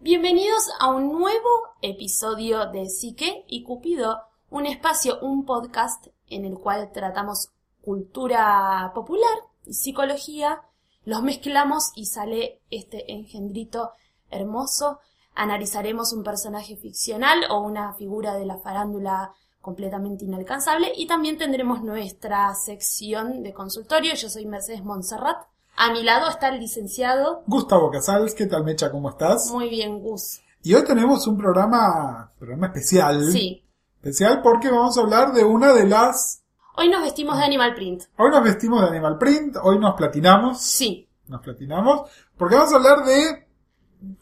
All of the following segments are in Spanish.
Bienvenidos a un nuevo episodio de Psique y Cupido, un espacio, un podcast en el cual tratamos cultura popular y psicología, los mezclamos y sale este engendrito hermoso. Analizaremos un personaje ficcional o una figura de la farándula completamente inalcanzable y también tendremos nuestra sección de consultorio. Yo soy Mercedes Montserrat. A mi lado está el licenciado. Gustavo Casals, ¿qué tal Mecha? ¿Cómo estás? Muy bien, Gus. Y hoy tenemos un programa, programa especial. Sí. Especial porque vamos a hablar de una de las... Hoy nos vestimos de Animal Print. Hoy nos vestimos de Animal Print, hoy nos platinamos. Sí. Nos platinamos. Porque vamos a hablar de...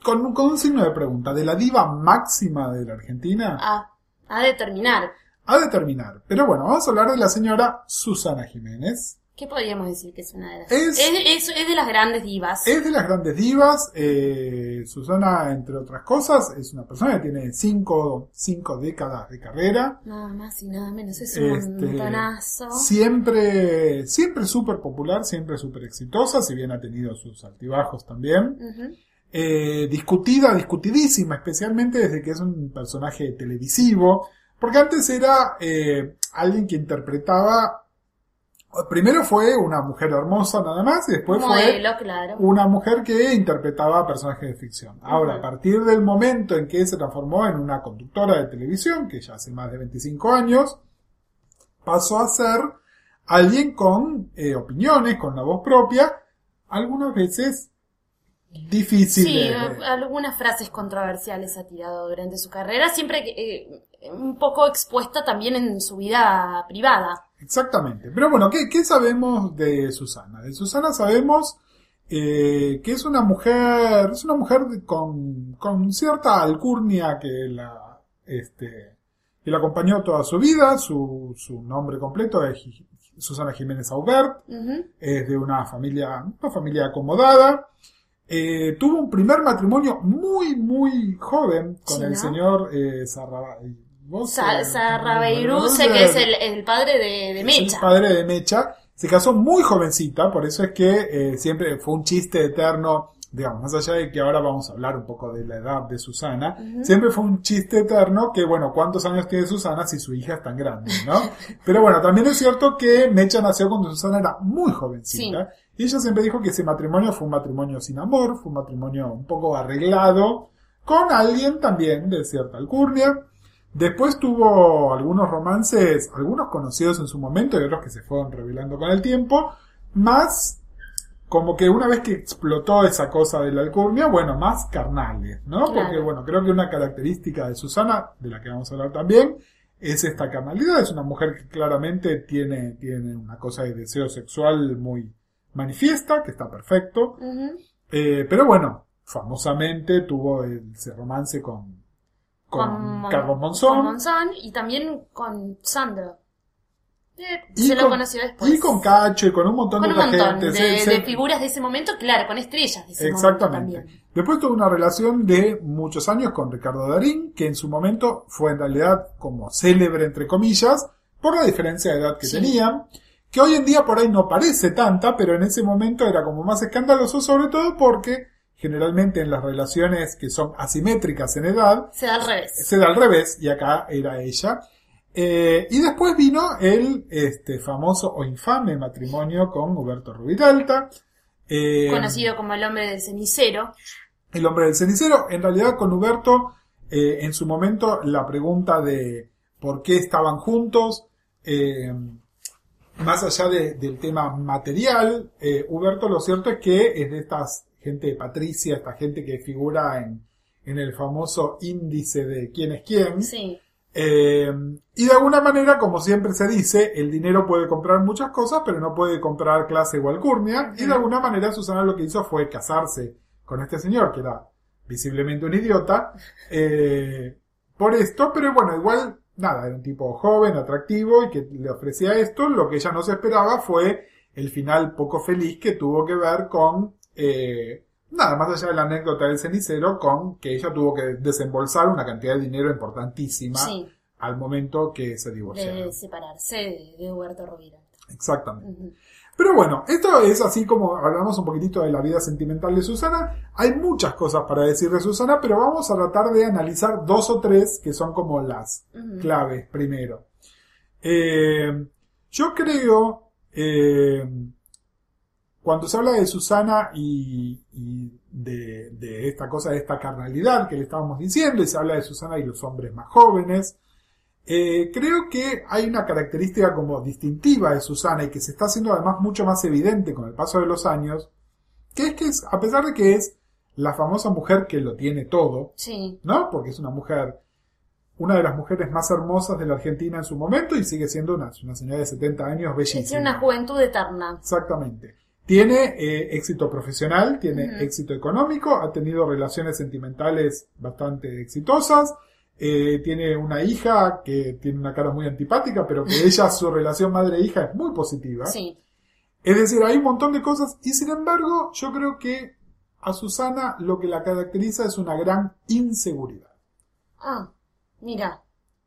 Con, con un signo de pregunta, de la diva máxima de la Argentina. A, a determinar. A determinar. Pero bueno, vamos a hablar de la señora Susana Jiménez. ¿Qué podríamos decir que es una de las... Es- es, es de las grandes divas. Es de las grandes divas. eh, Susana, entre otras cosas, es una persona que tiene cinco, cinco décadas de carrera. Nada más y nada menos. Es un Este, montonazo. Siempre, siempre súper popular, siempre súper exitosa, si bien ha tenido sus altibajos también. Eh, discutida, discutidísima, especialmente desde que es un personaje televisivo, porque antes era eh, alguien que interpretaba, primero fue una mujer hermosa nada más, y después fue Modelo, claro. una mujer que interpretaba personajes de ficción. Ahora, a partir del momento en que se transformó en una conductora de televisión, que ya hace más de 25 años, pasó a ser alguien con eh, opiniones, con una voz propia, algunas veces difícil Sí, de- algunas frases controversiales ha tirado durante su carrera, siempre eh, un poco expuesta también en su vida privada. Exactamente. Pero bueno, ¿qué, qué sabemos de Susana? De Susana sabemos eh, que es una mujer, es una mujer con, con cierta alcurnia que la, este, que la acompañó toda su vida. Su, su nombre completo es Susana Jiménez Aubert. Es de una familia, una familia acomodada. Eh, tuvo un primer matrimonio muy, muy joven con Sí, el ¿no? señor eh, Sarraba- Sa- eh, Sarrabeiruce, que es el, el padre de, de es Mecha. el padre de Mecha. Se casó muy jovencita, por eso es que eh, siempre fue un chiste eterno, digamos, más allá de que ahora vamos a hablar un poco de la edad de Susana, siempre fue un chiste eterno que, bueno, ¿cuántos años tiene Susana si su hija es tan grande, no? Pero bueno, también es cierto que Mecha nació cuando Susana era muy jovencita. Y ella siempre dijo que ese matrimonio fue un matrimonio sin amor, fue un matrimonio un poco arreglado, con alguien también de cierta alcurnia. Después tuvo algunos romances, algunos conocidos en su momento y otros que se fueron revelando con el tiempo, más como que una vez que explotó esa cosa de la alcurnia, bueno, más carnales, ¿no? Claro. Porque bueno, creo que una característica de Susana, de la que vamos a hablar también, es esta carnalidad, es una mujer que claramente tiene, tiene una cosa de deseo sexual muy manifiesta, que está perfecto, eh, pero bueno, famosamente tuvo ese romance con, con, Carlos Monzón. con Monzón y también con Sandro. Eh, Y se lo con- conoció después. Y con Cacho y con un montón Con de un otra montón gente. de, Se- de se- figuras de ese momento, claro, con estrellas de ese momento Exactamente. también. Después tuvo una relación de muchos años con Ricardo Darín, que en su momento fue en realidad como célebre, entre comillas, por la diferencia de edad que Sí. tenían, que hoy en día por ahí no parece tanta, pero en ese momento era como más escandaloso, sobre todo porque generalmente en las relaciones que son asimétricas en edad, Se da al revés. se da al revés, y acá era ella. Eh, y después vino el este, famoso o infame matrimonio con Huberto Rubitalta, Eh, Conocido como el hombre del cenicero. el hombre del cenicero. En realidad, con Huberto, eh, en su momento, la pregunta de por qué estaban juntos, más allá de- del tema material, Huberto lo cierto es que es de estas gente de Patricia, esta gente que figura en, en el famoso índice de quién es quién. Sí. Eh, y de alguna manera, como siempre se dice, el dinero puede comprar muchas cosas, pero no puede comprar clase o alcurnia. Y de alguna manera Susana lo que hizo fue casarse con este señor, que era visiblemente un idiota, eh, por esto, pero bueno, igual, nada, era un tipo joven, atractivo y que le ofrecía esto. Lo que ella no se esperaba fue el final poco feliz que tuvo que ver con, eh, nada más allá de la anécdota del cenicero, con que ella tuvo que desembolsar una cantidad de dinero importantísima Sí. al momento que se divorciaron. De separarse de, Huberto Rovira. Exactamente. Pero bueno, esto es así como hablamos un poquitito de la vida sentimental de Susana. Hay muchas cosas para decir de Susana, pero vamos a tratar de analizar dos o tres que son como las claves primero. Eh, yo creo, eh, cuando se habla de Susana y, y de, de esta cosa, de esta carnalidad que le estábamos diciendo, y se habla de Susana y los hombres más jóvenes, eh, creo que hay una característica como distintiva de Susana y que se está haciendo además mucho más evidente con el paso de los años, que es que es, a pesar de que es la famosa mujer que lo tiene todo, Sí. ¿no? Porque es una mujer, una de las mujeres más hermosas de la Argentina en su momento y sigue siendo una, una señora de 70 años bellísima. Es una juventud eterna. Exactamente. Tiene eh, éxito profesional, tiene éxito económico, ha tenido relaciones sentimentales bastante exitosas, eh, tiene una hija que tiene una cara muy antipática, pero que ella, su relación madre-hija es muy positiva. Sí. Es decir, hay un montón de cosas y sin embargo yo creo que a Susana lo que la caracteriza es una gran inseguridad. Ah, mira.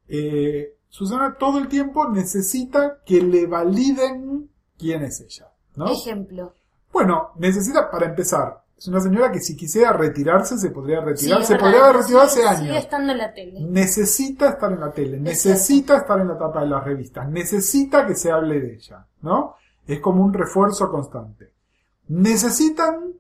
Eh, Susana todo el tiempo necesita que le validen quién es ella. ¿No? Ejemplo. Bueno, necesita, para empezar, es una señora que si quisiera retirarse se podría retirar, Sí, es se verdad, podría haber retirado hace sigue- años. Sigue estando en la tele. Necesita estar en la tele, Es necesita estar en la tapa de las revistas, necesita que se hable de ella, ¿no? Es como un refuerzo constante. Necesitan,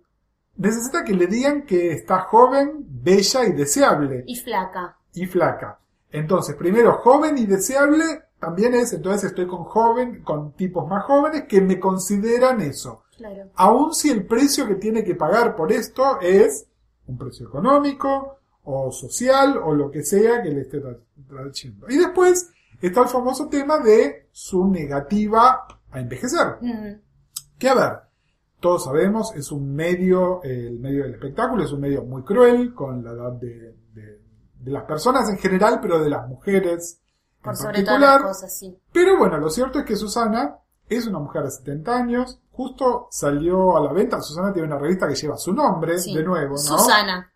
necesita que le digan que está joven, bella y deseable Y flaca. y flaca. Entonces, primero, joven y deseable también es, entonces estoy con joven, con tipos más jóvenes que me consideran eso. Claro. Aun si el precio que tiene que pagar por esto es un precio económico o social o lo que sea que le esté tra- trayendo. Y después está el famoso tema de su negativa a envejecer. Mm, Que a ver, todos sabemos, es un medio, eh, el medio del espectáculo es un medio muy cruel con la edad de, de- de las personas en general, pero de las mujeres por en sobre todas las particular. cosas, sí. Pero bueno, lo cierto es que Susana es una mujer de 70 años, justo salió a la venta, Susana tiene una revista que lleva su nombre, Sí. de nuevo, ¿no? Susana.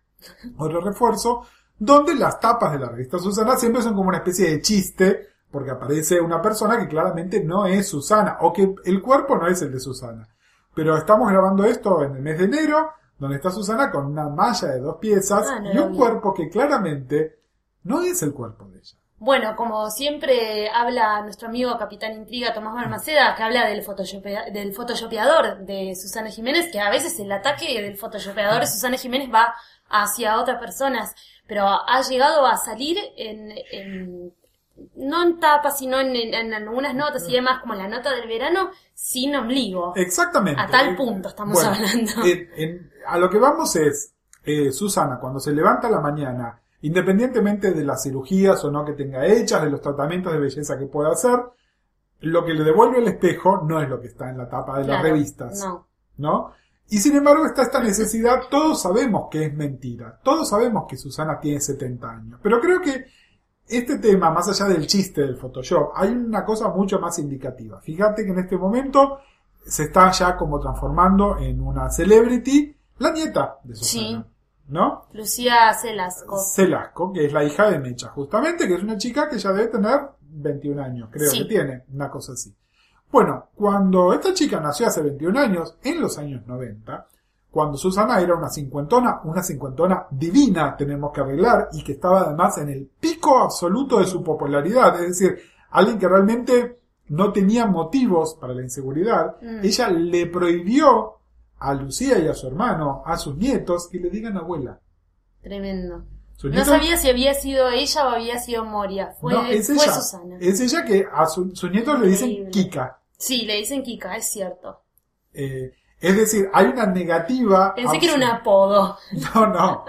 Otro refuerzo, donde las tapas de la revista Susana siempre son como una especie de chiste, porque aparece una persona que claramente no es Susana, o que el cuerpo no es el de Susana. Pero estamos grabando esto en el mes de enero, donde está Susana con una malla de dos piezas Ah, no y un vi. cuerpo que claramente no es el cuerpo de ella. Bueno, como siempre habla nuestro amigo Capitán Intriga Tomás Balmaceda, que habla del, photoshopea- del photoshopeador de Susana Jiménez, que a veces el ataque del photoshopeador de Susana Jiménez va hacia otras personas, pero ha llegado a salir en, en- no en tapas, sino en, en- en algunas notas y demás, como la nota del verano, sin ombligo. Exactamente. A tal punto estamos bueno, hablando. en- a lo que vamos es, eh, Susana, cuando se levanta a la mañana, independientemente de las cirugías o no que tenga hechas, de los tratamientos de belleza que pueda hacer, lo que le devuelve el espejo no es lo que está en la tapa de las revistas, No. ¿no? Y sin embargo está esta necesidad, todos sabemos que es mentira, todos sabemos que Susana tiene 70 años, pero creo que este tema, más allá del chiste del Photoshop, hay una cosa mucho más indicativa. Fíjate que en este momento se está ya como transformando en una celebrity la nieta de Susana, Sí. ¿No? Lucía Celasco. Celasco, que es la hija de Mecha, justamente, que es una chica que ya debe tener 21 años, creo Sí. que tiene, una cosa así. Bueno, cuando esta chica nació hace 21 años, en los años 90, cuando Susana era una cincuentona, una cincuentona divina, tenemos que arreglar, y que estaba además en el pico absoluto de su popularidad, es decir, alguien que realmente no tenía motivos para la inseguridad, Mm. ella le prohibió a Lucía y a su hermano, a sus nietos, que le digan abuela. Tremendo. No nietos- sabía si había sido ella o había sido Moria. Fue, No, es fue ella. Susana. Es ella que a su- sus nietos le dicen. Kika. Sí, le dicen Kika, es cierto. Eh, es decir, hay una negativa. Pensé que era un apodo. No, no.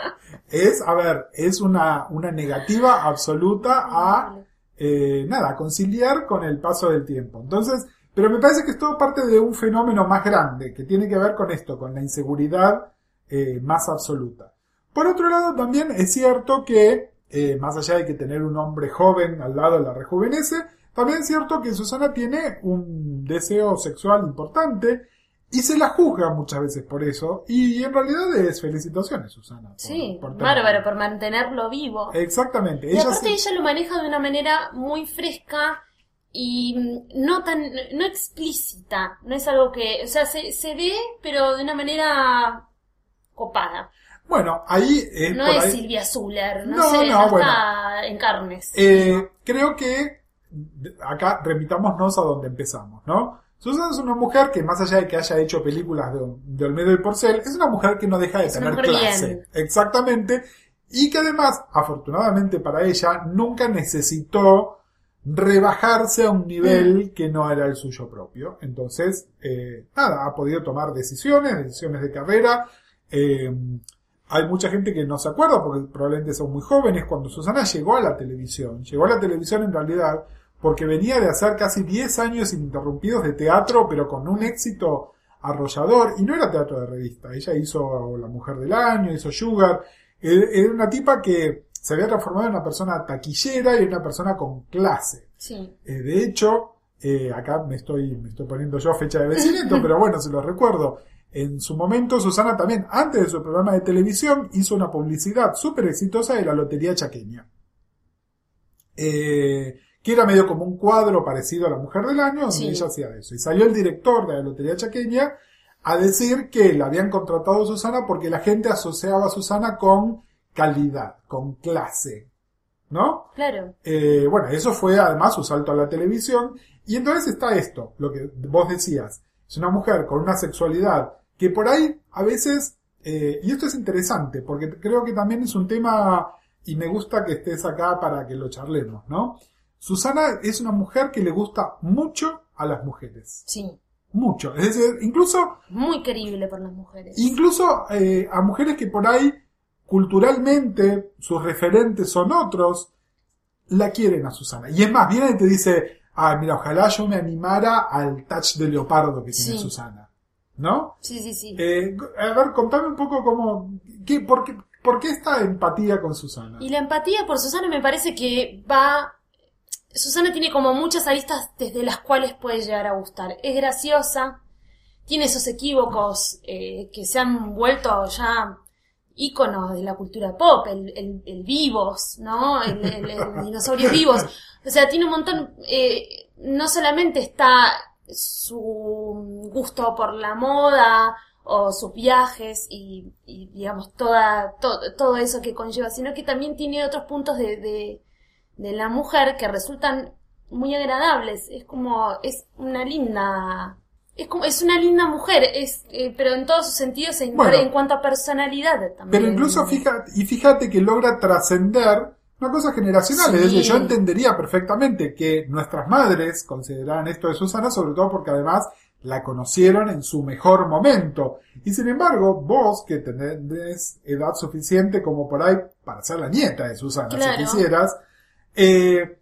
Es, a ver, es una, una negativa absoluta a, eh, nada, a conciliar con el paso del tiempo. Entonces, pero me parece que es todo parte de un fenómeno más grande, que tiene que ver con esto, con la inseguridad eh, más absoluta. Por otro lado, también es cierto que, eh, más allá de que tener un hombre joven al lado la rejuvenece, también es cierto que Susana tiene un deseo sexual importante y se la juzga muchas veces por eso. Y en realidad es felicitaciones, Susana. por- Sí, por bárbaro, por mantenerlo vivo. Exactamente. Y Ella aparte ella lo maneja de una manera muy fresca y mm, no tan, no explícita. No es algo que, o sea, se, se ve, pero de una manera copada. Bueno, ahí es No por es ahí- Silvia Zuller, no, No, sé, no, no bueno. está en carnes. Eh, creo que acá remitámonos a donde empezamos, ¿no? Susana es una mujer que más allá de que haya hecho películas de, de Olmedo y Porcel, es una mujer que no deja de Es tener clase. bien. Exactamente. Y que además, afortunadamente para ella, nunca necesitó rebajarse a un nivel que no era el suyo propio. Entonces, eh, nada, ha podido tomar decisiones, decisiones de carrera. Eh, hay mucha gente que no se acuerda porque probablemente son muy jóvenes cuando Susana llegó a la televisión. Llegó a la televisión en realidad porque venía de hacer casi 10 años ininterrumpidos de teatro, pero con un éxito arrollador. Y no era teatro de revista. Ella hizo La Mujer del Año, hizo Sugar. Eh, Era una tipa que se había transformado en una persona taquillera y en una persona con clase. Sí. Eh, de hecho, eh, acá me estoy, me estoy poniendo yo fecha de vencimiento, pero bueno, se lo recuerdo. En su momento, Susana también, antes de su programa de televisión, hizo una publicidad súper exitosa de la Lotería Chaqueña. Eh, que era medio como un cuadro parecido a la Mujer del Año, donde Sí. ella hacía eso. Y salió el director de la Lotería Chaqueña a decir que la habían contratado a Susana porque la gente asociaba a Susana con calidad, con clase. ¿No? Claro. Eh, bueno, eso fue además su salto a la televisión. Y entonces está esto, lo que vos decías. Es una mujer con una sexualidad que por ahí a veces, eh, y esto es interesante, porque creo que también es un tema, y me gusta que estés acá para que lo charlemos, ¿no? Susana es una mujer que le gusta mucho a las mujeres. Sí. Mucho. Es decir, incluso Muy querible por las mujeres. Incluso eh, a mujeres que por ahí culturalmente sus referentes son otros, la quieren a Susana. Y es más, viene y te dice, ah, mira, ojalá yo me animara al touch de leopardo que tiene Sí. Susana. ¿No? Sí, sí, sí. Eh, a ver, contame un poco cómo, qué, por, qué, por qué esta empatía con Susana. Y la empatía por Susana me parece que va... Susana tiene como muchas aristas desde las cuales puede llegar a gustar. Es graciosa, tiene esos equívocos eh, que se han vuelto ya íconos de la cultura pop, el, el, el vivos, ¿no? El, el, el dinosaurio vivos. O sea, tiene un montón, eh, no solamente está su gusto por la moda o sus viajes y, y, digamos toda, to- todo eso que conlleva, sino que también tiene otros puntos de, de, de la mujer que resultan muy agradables. Es como, es una linda, es como, es una linda mujer, es, eh, pero en todos sus sentidos en, Bueno. en cuanto a personalidad también. Pero incluso fíjate, y fíjate que logra trascender una cosa generacional. Sí. Es decir, yo entendería perfectamente que nuestras madres consideraran esto de Susana, sobre todo porque además la conocieron en su mejor momento. Y sin embargo, vos que tenés edad suficiente como por ahí para ser la nieta de Susana, Claro. si quisieras, eh,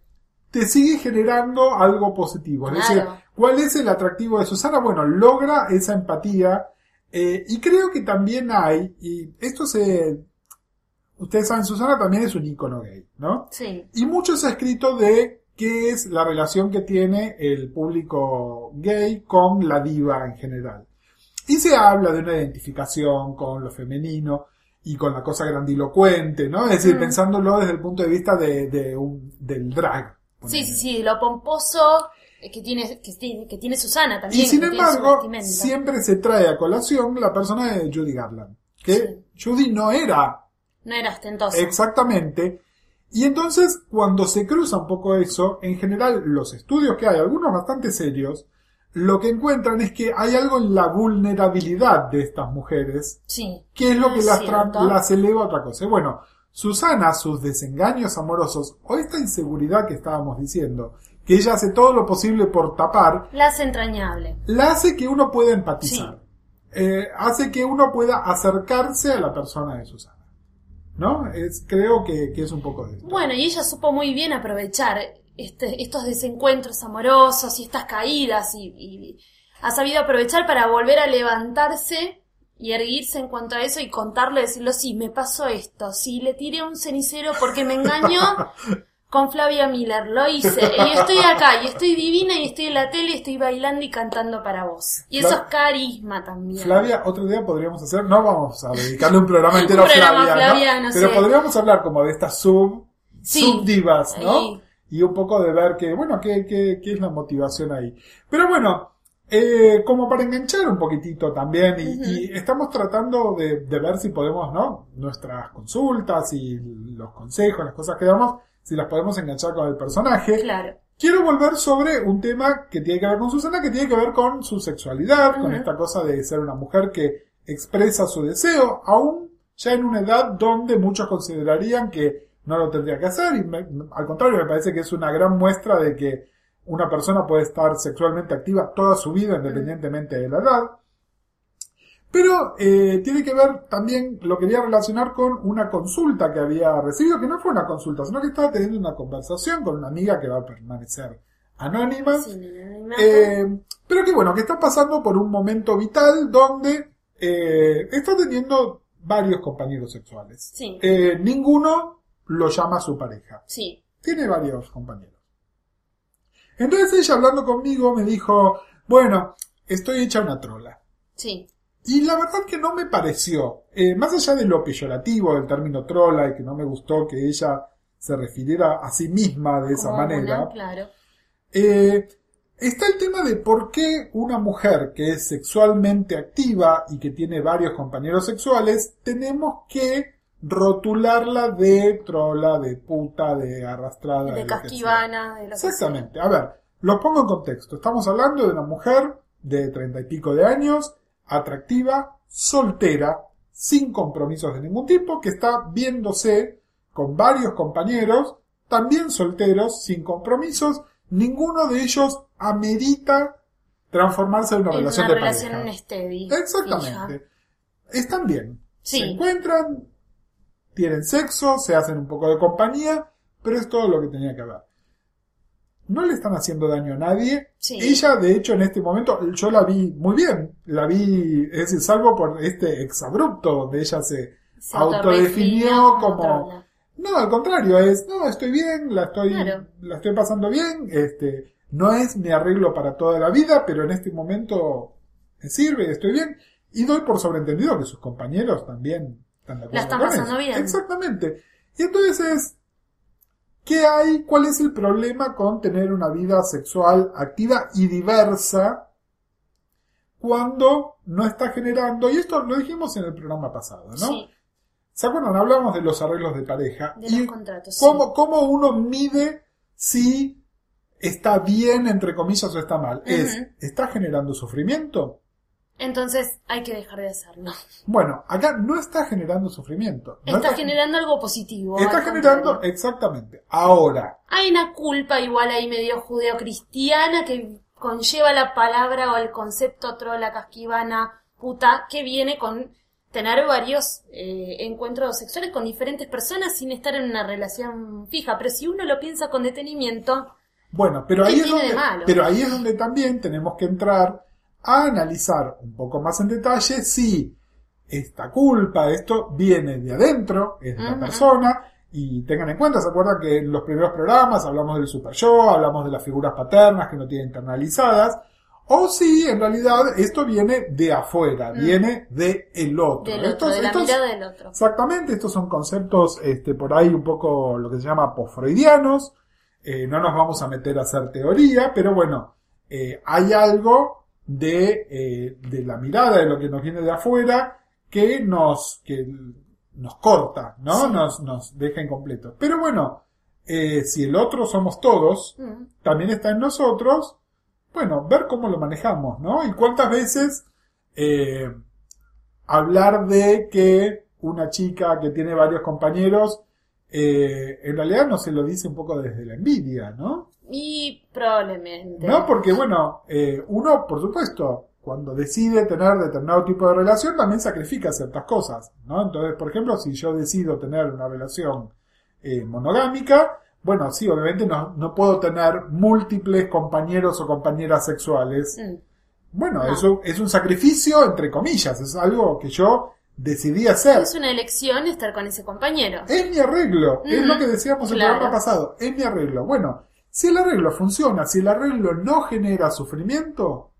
te sigue generando algo positivo. Es decir. ¿Cuál es el atractivo de Susana? Bueno, logra esa empatía eh, y creo que también hay, y esto se... Ustedes saben, Susana también es un ícono gay, ¿no? Sí, Y mucho se ha escrito de qué es la relación que tiene el público gay con la diva en general. Y se habla de una identificación con lo femenino y con la cosa grandilocuente, ¿no? Es decir, Mm. pensándolo desde el punto de vista de, de un, del drag. sí, sí, sí, lo pomposo que tiene, que tiene, que tiene Susana también. Y sin embargo, siempre se trae a colación la persona de Judy Garland. Que Judy no era No era ostentoso. Exactamente. Y entonces, cuando se cruza un poco eso, en general los estudios que hay, algunos bastante serios, lo que encuentran es que hay algo en la vulnerabilidad de estas mujeres Sí. que es lo que Es las, las eleva a otra cosa. Y bueno, Susana, sus desengaños amorosos, o esta inseguridad que estábamos diciendo, que ella hace todo lo posible por tapar, La hace entrañable. la hace que uno pueda empatizar. Eh, hace que uno pueda acercarse a la persona de Susana. ¿No? Es, creo que, que es un poco de esto. Bueno, y ella supo muy bien aprovechar este- estos desencuentros amorosos y estas caídas y, y ha sabido aprovechar para volver a levantarse y erguirse en cuanto a eso y contarle, decirlo, sí, me pasó esto, sí, le tiré un cenicero porque me engañó con Flavia Miller, lo hice, y estoy acá, y estoy divina, y estoy en la tele, y estoy bailando y cantando para vos. Y eso es carisma también. Flavia, otro día podríamos hacer, no vamos a dedicarle un programa Un entero a programa Flavia, ¿no? flaviano, pero podríamos hablar como de estas sub, Sí. subdivas, ¿no? Ahí. Y un poco de ver que, bueno, qué, qué, qué es la motivación ahí. Pero bueno, eh, como para enganchar un poquitito también, y, y estamos tratando de, de ver si podemos, ¿no? Nuestras consultas y los consejos, las cosas que damos, si las podemos enganchar con el personaje. Claro. Quiero volver sobre un tema que tiene que ver con Susana, que tiene que ver con su sexualidad, con esta cosa de ser una mujer que expresa su deseo, aún ya en una edad donde muchos considerarían que no lo tendría que hacer, y me- al contrario, me parece que es una gran muestra de que una persona puede estar sexualmente activa toda su vida, independientemente de la edad. Pero eh, tiene que ver también, lo quería relacionar con una consulta que había recibido, que no fue una consulta, sino que estaba teniendo una conversación con una amiga que va a permanecer anónima. Sí. Eh, pero que bueno, que está pasando por un momento vital donde eh, está teniendo varios compañeros sexuales. Sí. Eh, ninguno lo llama su pareja. sí. Tiene varios compañeros. Entonces ella hablando conmigo me dijo, bueno, estoy hecha una trola. Sí. Y la verdad que no me pareció, eh, más allá de lo peyorativo del término trola y que no me gustó que ella se refiriera a sí misma de esa manera, una, claro. eh, está el tema de por qué una mujer que es sexualmente activa y que tiene varios compañeros sexuales, tenemos que rotularla de trola, de puta, de arrastrada. De lo casquivana, de lo que sea. Exactamente. A ver, los pongo en contexto. Estamos hablando de una mujer de treinta y pico de años, atractiva, soltera, sin compromisos de ningún tipo, que está viéndose con varios compañeros, también solteros, sin compromisos. Ninguno de ellos amerita transformarse en una En relación una de relación pareja. steady. Exactamente. Están bien. Sí. Se encuentran, tienen sexo, se hacen un poco de compañía, pero es todo lo que tenía que haber. No le están haciendo daño a nadie. Sí. Ella, de hecho, en este momento, yo la vi muy bien. La vi, es decir, salvo por este exabrupto donde ella se, Se autodefinió como... No, al contrario, es, no, estoy bien, la estoy, Claro. la estoy pasando bien, este, no es mi arreglo para toda la vida, pero en este momento me sirve, estoy bien, y doy por sobreentendido que sus compañeros también están de acuerdo La están pasando bien. Exactamente. Y entonces es, ¿qué hay? ¿Cuál es el problema con tener una vida sexual activa y diversa cuando no está generando, y esto lo dijimos en el programa pasado, ¿no? Sí, ¿Se acuerdan? Hablamos de los arreglos de pareja. de y los contratos. cómo, sí. cómo uno mide si está bien, entre comillas, o está mal. Es. ¿está generando sufrimiento? Entonces hay que dejar de hacerlo. Bueno, acá no está generando sufrimiento. No está generando algo positivo. está generando, contrario. exactamente. Ahora, Hay una culpa igual ahí medio judeocristiana que conlleva la palabra o el concepto trola, casquivana, puta, que viene con tener varios eh, encuentros sexuales con diferentes personas sin estar en una relación fija. Pero si uno lo piensa con detenimiento, bueno, pero ¿Qué ahí, es donde, pero ahí es donde también tenemos que entrar a analizar un poco más en detalle si esta culpa, esto viene de adentro, es de la persona, y tengan en cuenta, ¿se acuerdan que en los primeros programas hablamos del super yo, hablamos de las figuras paternas que no tienen internalizadas, o si en realidad esto viene de afuera, Mm. viene de el otro. del otro, de la estos- mirada del otro. Exactamente, estos son conceptos este, por ahí un poco lo que se llama posfreudianos. Eh, no nos vamos a meter a hacer teoría, pero bueno, eh, hay algo de, eh, de la mirada de lo que nos viene de afuera que nos, que nos corta, ¿no? Sí. Nos, nos deja incompletos. Pero bueno, eh, si el otro somos todos, Mm. también está en nosotros bueno, ver cómo lo manejamos, ¿no? Y cuántas veces eh, hablar de que una chica que tiene varios compañeros, eh, en realidad no se lo dice un poco desde la envidia, ¿no? Y probablemente. No, porque bueno, eh, uno, por supuesto, cuando decide tener determinado tipo de relación, también sacrifica ciertas cosas, ¿no? Entonces, por ejemplo, si yo decido tener una relación eh, monogámica, bueno, sí, obviamente no, no puedo tener múltiples compañeros o compañeras sexuales. Mm. Bueno, No. eso es un sacrificio, entre comillas, es algo que yo decidí hacer. Es una elección estar con ese compañero. Es mi arreglo, es lo que decíamos el claro. programa pasado, es mi arreglo. Bueno, si el arreglo funciona, si el arreglo no genera sufrimiento,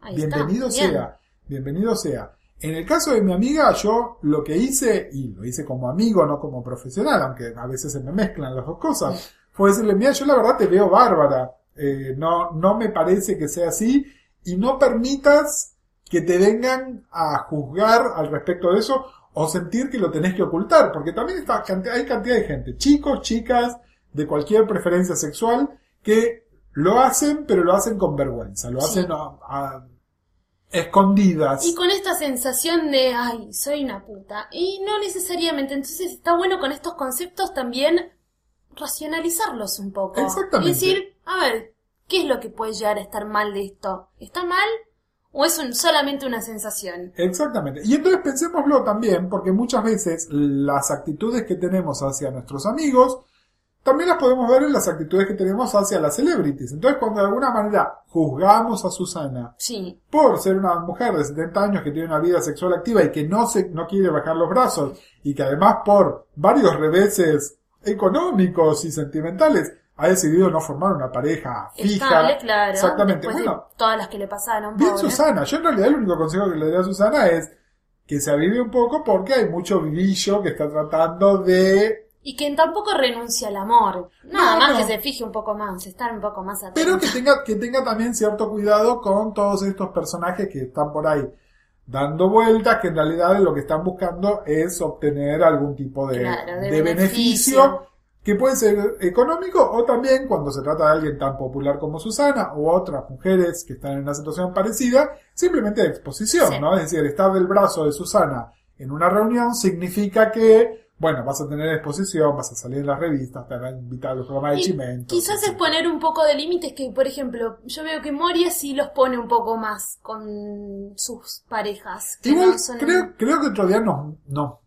Ahí bienvenido está. Bien. sea, bienvenido sea. En el caso de mi amiga, yo lo que hice, y lo hice como amigo, no como profesional, aunque a veces se me mezclan las dos cosas, fue decirle, mira, yo la verdad te veo bárbara, eh, no, no me parece que sea así, y no permitas que te vengan a juzgar al respecto de eso, o sentir que lo tenés que ocultar, porque también está, hay cantidad de gente, chicos, chicas, de cualquier preferencia sexual, que lo hacen, pero lo hacen con vergüenza, lo Sí. hacen a- a- escondidas. Y con esta sensación de, ay, soy una puta. Y no necesariamente. Entonces está bueno con estos conceptos también racionalizarlos un poco. Exactamente. Y decir, a ver, ¿qué es lo que puede llegar a estar mal de esto? ¿Está mal? ¿O es un- solamente una sensación? Exactamente. Y entonces pensémoslo también, porque muchas veces las actitudes que tenemos hacia nuestros amigos, también las podemos ver en las actitudes que tenemos hacia las celebrities. Entonces, cuando de alguna manera juzgamos a Susana Sí. por ser una mujer de 70 años que tiene una vida sexual activa y que no se, no quiere bajar los brazos y que además por varios reveses económicos y sentimentales ha decidido no formar una pareja fija. Estable, claro. Exactamente. Bueno, de todas las que le pasaron. Bien pobre. Susana, yo en realidad el único consejo que le doy a Susana es que se avive un poco porque hay mucho vivillo que está tratando de... Y que tampoco renuncia al amor. Nada No, más no. que se fije un poco más, estar un poco más atento. Pero que tenga, que tenga también cierto cuidado con todos estos personajes que están por ahí dando vueltas, que en realidad lo que están buscando es obtener algún tipo de, Claro, de de beneficio. beneficio. Que puede ser económico o también cuando se trata de alguien tan popular como Susana o otras mujeres que están en una situación parecida, simplemente de exposición, Sí. ¿no? Es decir, estar del brazo de Susana en una reunión significa que, bueno, vas a tener exposición, vas a salir en las revistas, te van a invitar a los programas de Chimento. Quizás es poner un poco de límites que, por ejemplo, yo veo que Moria sí los pone un poco más con sus parejas. que Igual, no son- creo, creo que otro día nos, no.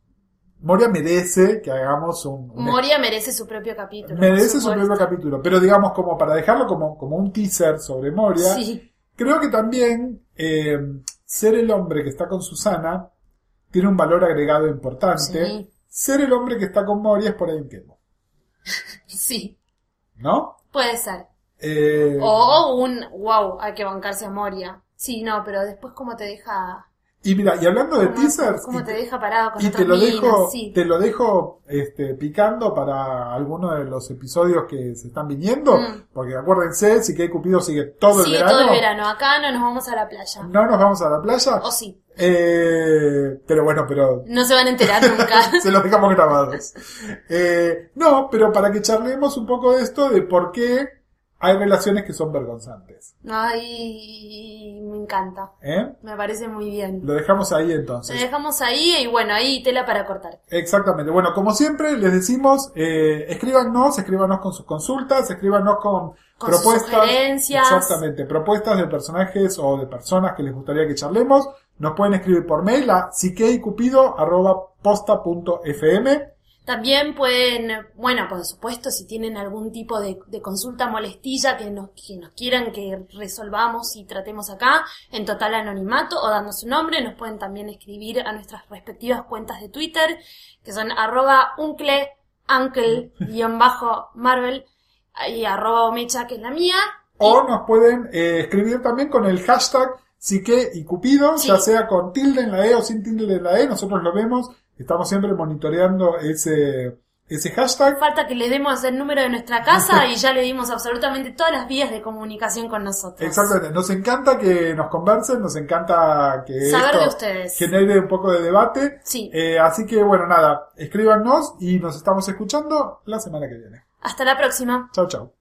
Moria merece que hagamos un, un Moria merece su propio capítulo. merece su propio capítulo, pero digamos como para dejarlo como, como un teaser sobre Moria, Sí, creo que también eh, ser el hombre que está con Susana tiene un valor agregado importante. Sí. Ser el hombre que está con Moria es por ahí un quemo, sí, ¿no? puede ser. Eh, O un, wow, hay que bancarse a Moria. Sí, no, pero después cómo te deja... y mira, y hablando de teasers, Cómo y te deja parado con Y te lo dejo, sí. te lo dejo este, picando para alguno de los episodios que se están viniendo, Mm. porque acuérdense, si que Cupido sigue todo Sigue el verano, todo el verano. Acá no nos vamos a la playa. no nos vamos a la playa, O sí, eh, pero bueno, pero no se van a enterar nunca. se los dejamos grabados. Eh, no, pero para que charlemos un poco de esto, de por qué hay relaciones que son vergonzantes. Ay, me encanta. ¿eh? Me parece muy bien. Lo dejamos ahí Lo entonces. dejamos ahí y bueno, ahí tela para cortar. Exactamente. Bueno, como siempre les decimos, eh, escríbanos, escríbanos con sus consultas, escríbanos con, propuestas. sugerencias. Exactamente, propuestas de personajes o de personas que les gustaría que charlemos. Nos pueden escribir por mail a psiqueicupido.posta.fm. También pueden, bueno, por supuesto, si tienen algún tipo de, de consulta molestilla que nos, que nos quieran que resolvamos y tratemos acá, en total anonimato o dando su nombre, nos pueden también escribir a nuestras respectivas cuentas de Twitter, que son arroba uncle, uncle, guion bajo, marvel, y arroba omecha, que es la mía. O nos pueden eh, escribir también con el hashtag psique y cupido, Sí. ya sea con tilde en la E o sin tilde en la E. Nosotros lo vemos, estamos siempre monitoreando ese, ese hashtag. Falta que le demos el número de nuestra casa y ya le dimos absolutamente todas las vías de comunicación con nosotros. Exactamente, nos encanta que nos conversen, nos encanta que Saber esto de ustedes. genere un poco de debate. Sí. Eh, así que bueno, nada, escríbanos y nos estamos escuchando la semana que viene. Hasta la próxima. Chao, chao.